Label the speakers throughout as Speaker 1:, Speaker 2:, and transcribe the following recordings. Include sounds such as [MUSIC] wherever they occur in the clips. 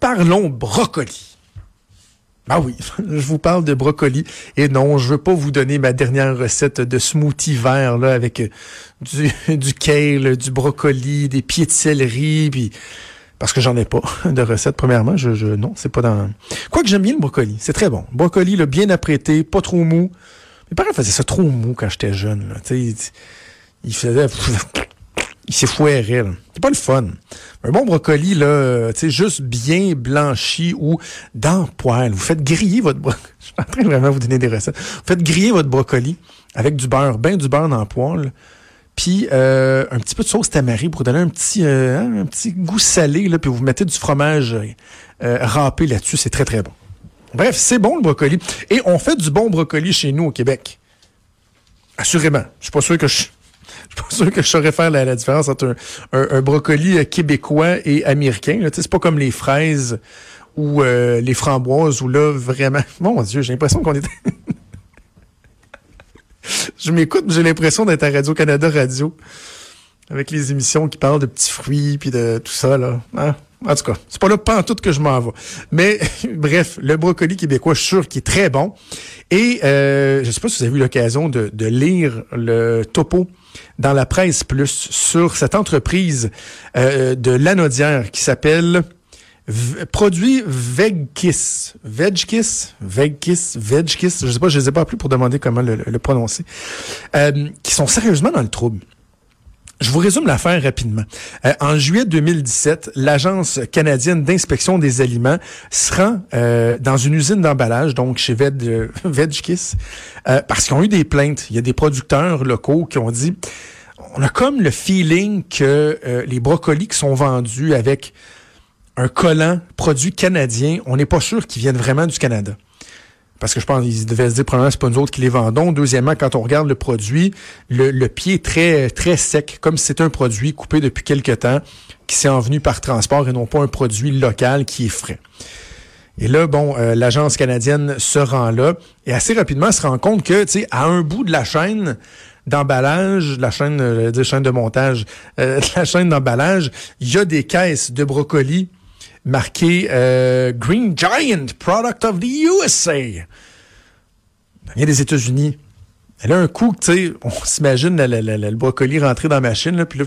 Speaker 1: Parlons brocoli. Ah oui, [LAUGHS] je vous parle de brocoli. Et non, je veux pas vous donner ma dernière recette de smoothie vert là, avec euh, du, [LAUGHS] kale, du brocoli, des pieds de céleri, puis parce que j'en ai pas [LAUGHS] de recette. Premièrement, je, je non, c'est pas dans. Quoique j'aime bien le brocoli, c'est très bon. Brocoli, là, bien apprêté, pas trop mou. Mes parents faisaient ça trop mou quand j'étais jeune. Là. Il, il faisait, il s'effoirait. C'est pas le fun. Un bon brocoli, là, tu sais, juste bien blanchi ou dans le poêle. Vous faites griller votre brocoli. [LAUGHS] Je suis en train de vraiment vous donner des recettes. Vous faites griller votre brocoli avec du beurre, bien du beurre dans le poêle. Puis euh, un petit peu de sauce tamari pour donner un petit, euh, hein, un petit goût salé. Là, puis vous mettez du fromage euh, râpé là-dessus. C'est très, très bon. Bref, c'est bon le brocoli. Et on fait du bon brocoli chez nous au Québec. Assurément. Je suis pas sûr que je je suis pas sûr que je saurais faire la, différence entre un, brocoli euh, québécois et américain. C'est pas comme les fraises ou euh, les framboises où là, vraiment... [LAUGHS] Mon Dieu, j'ai l'impression qu'on est... [LAUGHS] je m'écoute, j'ai l'impression d'être à Radio-Canada Radio avec les émissions qui parlent de petits fruits puis de tout ça, là. Hein? En tout cas, c'est pas là tout que je m'en vais. Mais [LAUGHS] bref, le brocoli québécois, je suis sûr qu'il est très bon. Et euh, je sais pas si vous avez eu l'occasion de, de, lire le topo dans la presse plus sur cette entreprise euh, de l'anodière qui s'appelle produit Vegkiss. Vegkiss? Vegkiss? Vegkiss? Je sais pas, je les ai pas appelés pour demander comment le, le prononcer. Euh, qui sont sérieusement dans le trouble. Je vous résume l'affaire rapidement. Euh, en juillet 2017, l'Agence canadienne d'inspection des aliments se rend euh, dans une usine d'emballage, donc chez Veg, euh, [LAUGHS] Vegkiss, parce qu'ils ont eu des plaintes. Il y a des producteurs locaux qui ont dit, on a comme le feeling que les brocolis qui sont vendus avec un collant produit canadien, on n'est pas sûr qu'ils viennent vraiment du Canada. Parce que je pense qu'ils devaient se dire, premièrement, c'est pas nous autres qui les vendons. Deuxièmement, quand on regarde le produit, le, pied est très, très sec, comme si c'était un produit coupé depuis quelque temps, qui s'est envenu par transport et non pas un produit local qui est frais. Et là, bon, euh, l'agence canadienne se rend là et assez rapidement se rend compte que, tu sais, à un bout de la chaîne d'emballage, la chaîne, euh, je chaîne de montage, euh, [LAUGHS] la chaîne d'emballage, il y a des caisses de brocolis marqué euh, Green Giant, Product of the USA. Il vient des États-Unis. Elle a un coup, tu sais, on [LAUGHS] s'imagine le brocoli rentrer dans la machine, là, puis là,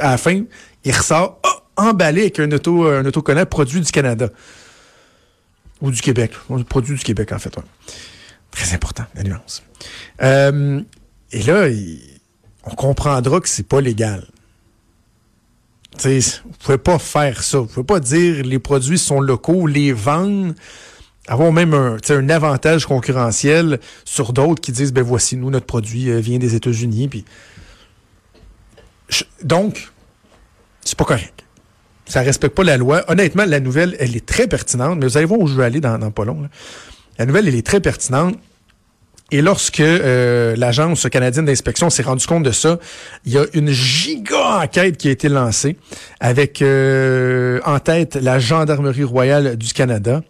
Speaker 1: à la fin, il ressort oh, emballé avec un, auto, un autocollant produit du Canada. Ou du Québec. Produit du Québec, en fait. Très important, la nuance. Euh, et là, on comprendra que c'est pas légal. Vous vous pouvez pas faire ça. Vous pouvez pas dire les produits sont locaux, les vendre, avoir même un, un avantage concurrentiel sur d'autres qui disent ben voici nous notre produit euh, vient des États-Unis puis donc c'est pas correct. Ça respecte pas la loi. Honnêtement, la nouvelle, elle est très pertinente, mais vous allez voir où je vais aller dans pas long. La nouvelle, elle est très pertinente. Et lorsque euh, l'Agence canadienne d'inspection s'est rendu compte de ça, il y a une giga enquête qui a été lancée avec euh, en tête la Gendarmerie royale du Canada.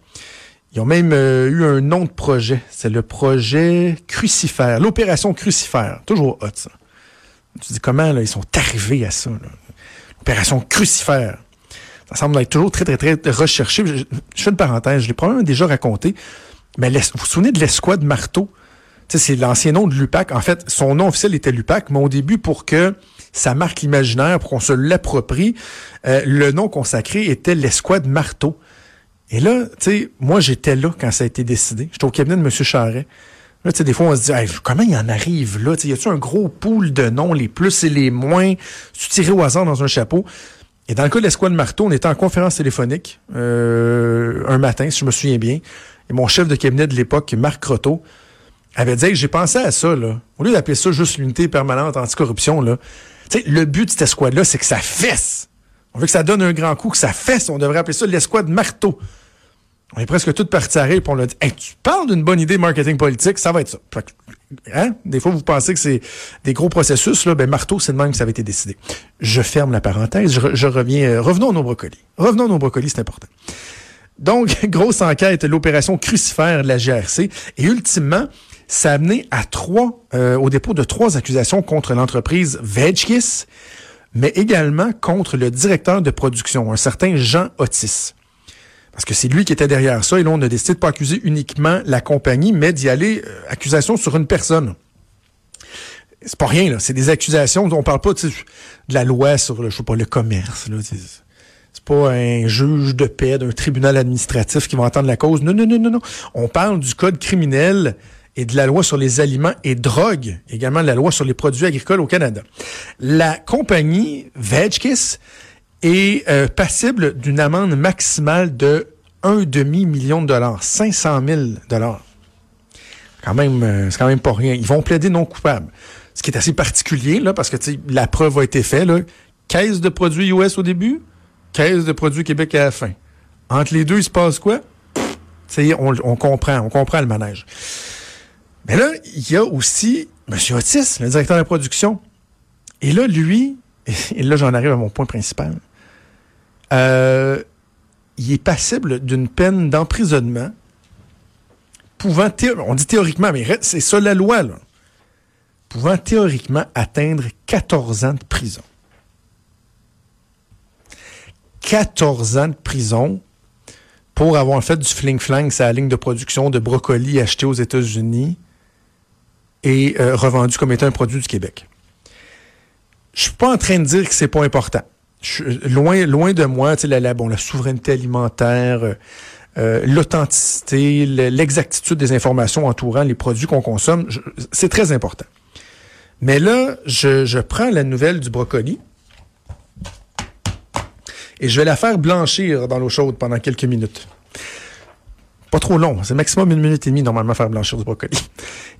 Speaker 1: Ils ont même euh, eu un nom de projet. C'est le projet Crucifère, l'opération Crucifère. Toujours hot, ça. Tu dis comment ils sont arrivés à ça? L'opération Crucifère. Ça semble être toujours très, très, très recherché. Je, fais une parenthèse, je l'ai probablement déjà raconté. Mais vous vous souvenez de l'escouade marteau? C'est l'ancien nom de l'UPAC. En fait, son nom officiel était l'UPAC, mais au début, pour que ça marque l'imaginaire, pour qu'on se l'approprie, euh, le nom consacré était l'escouade marteau. Et là, tu sais, moi, j'étais là quand ça a été décidé. J'étais au cabinet de M. Charret. Là, tu sais, des fois, on se dit, comment il en arrive là? y a-tu un gros pool de noms, les plus et les moins, tu tiré au hasard dans un chapeau? Et dans le cas de l'escouade marteau, on était en conférence téléphonique euh, un matin, si je me souviens bien. Et mon chef de cabinet de l'époque, Marc Croteau, avait dit j'ai pensé à ça, là. Au lieu d'appeler ça juste l'unité permanente anticorruption, là. Tu sais, le but de cette escouade-là, c'est que ça fesse. On veut que ça donne un grand coup, que ça fesse. On devrait appeler ça l'escouade marteau. On est presque toutes partis à rire, puis on l'a dit, hey, tu parles d'une bonne idée marketing politique, ça va être ça. Hein? Des fois, vous pensez que c'est des gros processus, là. Ben, marteau, c'est de même que ça avait été décidé. Je ferme la parenthèse, je, reviens, euh, revenons à nos brocolis. Revenons à nos brocolis, c'est important. Donc, [LAUGHS] grosse enquête, l'opération crucifère de la GRC. Et ultimement, ça a amené à trois, euh, au dépôt de trois accusations contre l'entreprise Vegkiss, mais également contre le directeur de production, un certain Jean Otis. Parce que c'est lui qui était derrière ça. Et là, on a décidé de pas accuser uniquement la compagnie, mais d'y aller euh, accusation sur une personne. C'est pas rien, là. C'est des accusations. On parle pas de la loi sur le, je sais pas, le commerce. Là. C'est pas un juge de paix d'un tribunal administratif qui va entendre la cause. Non, non, non, non, non. On parle du code criminel et de la loi sur les aliments et drogues, également la loi sur les produits agricoles au Canada. La compagnie Vegkiss est euh, passible d'une amende maximale de un demi-million de dollars, 500 000 dollars. Quand même, euh, c'est quand même pas rien. Ils vont plaider non coupable. Ce qui est assez particulier, là, parce que la preuve a été faite, là. Caisse de produits US au début, caisse de produits Québec à la fin. Entre les deux, il se passe quoi? On, on comprend, on comprend le manège. Mais là, il y a aussi M. Otis, le directeur de la production. Et là, lui, [LAUGHS] et là, j'en arrive à mon point principal. Euh, il est passible d'une peine d'emprisonnement pouvant, on dit théoriquement, mais c'est ça la loi, pouvant théoriquement atteindre 14 ans de prison. 14 ans de prison pour avoir fait du fling-flang sa ligne de production de brocolis acheté aux États-Unis et euh, revendu comme étant un produit du Québec. Je suis pas en train de dire que c'est pas important. loin, loin de moi, la, la, bon, la souveraineté alimentaire, euh, euh, l'authenticité, l'exactitude des informations entourant les produits qu'on consomme, c'est très important. Mais là, je, je prends la nouvelle du brocoli et je vais la faire blanchir dans l'eau chaude pendant quelques minutes. Pas trop long, c'est maximum une minute et demie normalement faire blanchir du brocoli.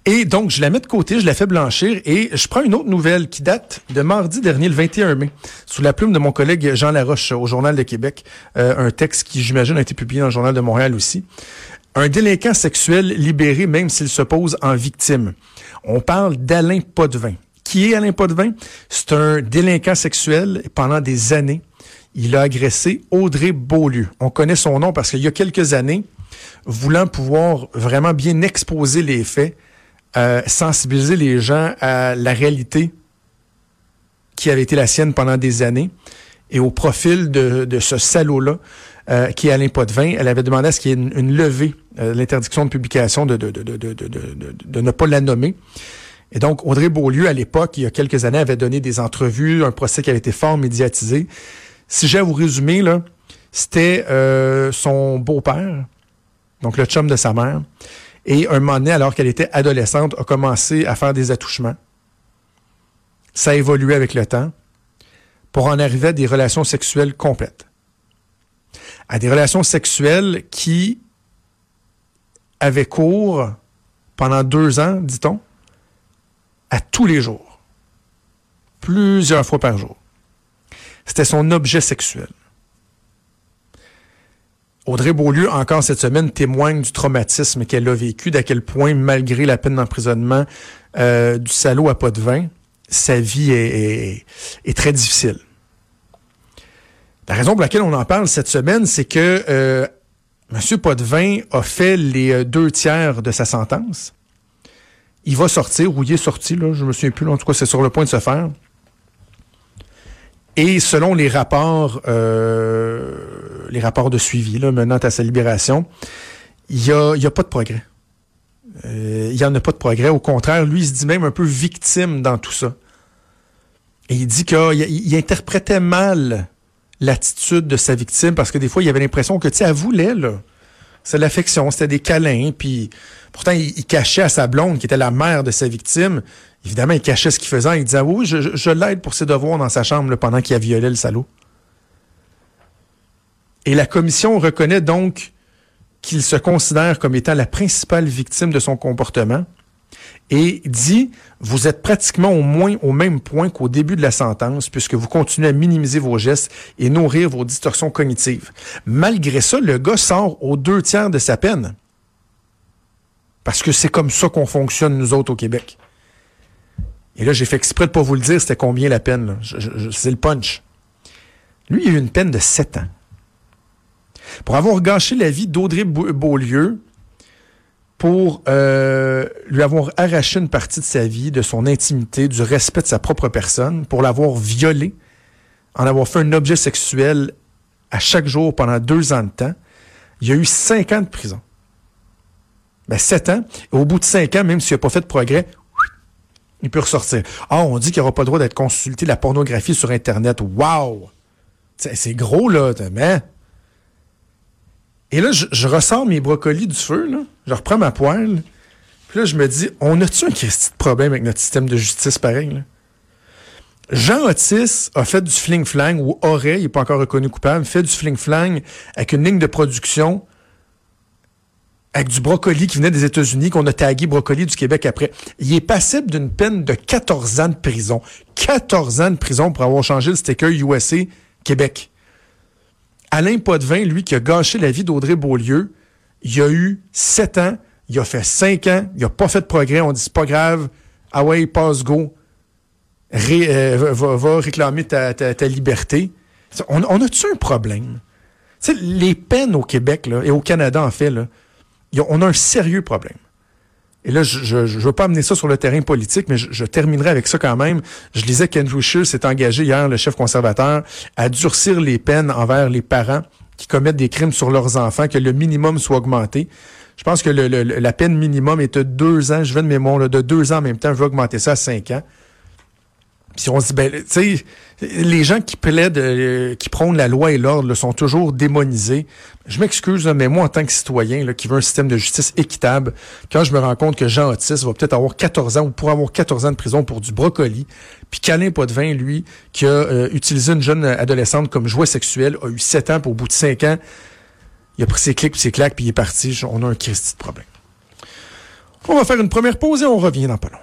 Speaker 1: Et donc, je la mets de côté, je la fais blanchir et je prends une autre nouvelle qui date de mardi dernier, le 21 mai, sous la plume de mon collègue Jean Laroche au Journal de Québec, euh, un texte qui, j'imagine, a été publié dans le Journal de Montréal aussi. Un délinquant sexuel libéré même s'il se pose en victime. On parle d'Alain Potvin. Qui est Alain Potvin? C'est un délinquant sexuel pendant des années. Il a agressé Audrey Beaulieu. On connaît son nom parce qu'il y a quelques années, voulant pouvoir vraiment bien exposer les faits, euh, sensibiliser les gens à la réalité qui avait été la sienne pendant des années et au profil de, ce salaud-là, euh, qui est Alain Potvin, elle avait demandé à ce qu'il y ait une, levée, euh, l'interdiction de publication, de, de, de ne pas la nommer. Et donc, Audrey Beaulieu, à l'époque, il y a quelques années, avait donné des entrevues, un procès qui avait été fort médiatisé. Si j'ai à vous résumer, là, c'était euh, son beau-père donc le chum de sa mère. Et un moment donné, alors qu'elle était adolescente, a commencé à faire des attouchements. Ça a évolué avec le temps pour en arriver à des relations sexuelles complètes. À des relations sexuelles qui avaient cours pendant deux ans, dit-on, à tous les jours. Plusieurs fois par jour. C'était son objet sexuel. Audrey Beaulieu, encore cette semaine, témoigne du traumatisme qu'elle a vécu, d'à quel point, malgré la peine d'emprisonnement euh, du salaud à pas sa vie est, très difficile. La raison pour laquelle on en parle cette semaine, c'est que euh, M. Potvin a fait les euh, deux tiers de sa sentence. Il va sortir, ou il est sorti, là, je me souviens plus, en tout cas c'est sur le point de se faire. Et selon les rapports, euh, les rapports de suivi menant à sa libération, il n'y a, y a pas de progrès. Euh, il n'y en a pas de progrès. Au contraire, lui, il se dit même un peu victime dans tout ça. Et il dit qu'il interprétait mal l'attitude de sa victime parce que des fois, il avait l'impression que, tu sais, elle voulait, là. C'est l'affection, c'était des câlins, puis pourtant, il, cachait à sa blonde, qui était la mère de sa victime, Évidemment, il cachait ce qu'il faisait. Il disait, oui, je, l'aide pour ses devoirs dans sa chambre pendant qu'il a violé le salaud. Et la commission reconnaît donc qu'il se considère comme étant la principale victime de son comportement et dit, vous êtes pratiquement au moins au même point qu'au début de la sentence puisque vous continuez à minimiser vos gestes et nourrir vos distorsions cognitives. Malgré ça, le gars sort aux deux tiers de sa peine. Parce que c'est comme ça qu'on fonctionne, nous autres, au Québec. Et là, j'ai fait exprès de pas vous le dire, c'était combien la peine. C'est le punch. Lui, il a eu une peine de 7 ans. Pour avoir gâché la vie d'Audrey Beaulieu, pour euh, lui avoir arraché une partie de sa vie, de son intimité, du respect de sa propre personne, pour l'avoir violé, en avoir fait un objet sexuel à chaque jour pendant deux ans de temps, il a eu cinq ans de prison. Ben, sept ans. Et au bout de cinq ans, même s'il n'a pas fait de progrès, il peut ressortir. Ah, on dit qu'il n'aura pas le droit d'être consulté la pornographie sur Internet. Wow! C'est gros, là, mais. Et là, je, ressors mes brocolis du feu, là. Je reprends ma poêle. Puis là, je me dis, on a-tu un petit problème avec notre système de justice pareil, là? Jean Otis a fait du fling-flang, ou aurait, il n'est pas encore reconnu coupable, fait du fling-flang avec une ligne de production avec du brocoli qui venait des États-Unis, qu'on a tagué brocoli du Québec après. Il est passible d'une peine de 14 ans de prison. 14 ans de prison pour avoir changé le sticker USA Québec. Alain Potvin, lui, qui a gâché la vie d'Audrey Beaulieu, il a eu 7 ans, il a fait 5 ans, il n'a pas fait de progrès, on dit c'est pas grave, ah ouais, passe go, euh, va, réclamer ta, liberté. On, a-tu un problème? les peines au Québec là, et au Canada, en fait, là, on a un sérieux problème. Et là, je ne veux pas amener ça sur le terrain politique, mais je, terminerai avec ça quand même. Je lisais qu'Andrew Scheer s'est engagé hier, le chef conservateur, à durcir les peines envers les parents qui commettent des crimes sur leurs enfants, que le minimum soit augmenté. Je pense que la peine minimum est de deux ans, je vais de mémoire, de deux ans en même temps, je vais augmenter ça à cinq ans. Puis on se dit, ben, tu sais, les gens qui plaident, euh, qui prônent la loi et l'ordre sont toujours démonisés. Je m'excuse, mais moi, en tant que citoyen là, qui veut un système de justice équitable, quand je me rends compte que Jean Otis va peut-être avoir 14 ans ou pourrait avoir 14 ans de prison pour du brocoli, puis Calin Potvin, lui, qui a euh, utilisé une jeune adolescente comme jouet sexuel, a eu 7 ans, pour au bout de 5 ans, il a pris ses clics, ses claques, puis il est parti. On a un Christy de problème. On va faire une première pause et on revient dans pas long.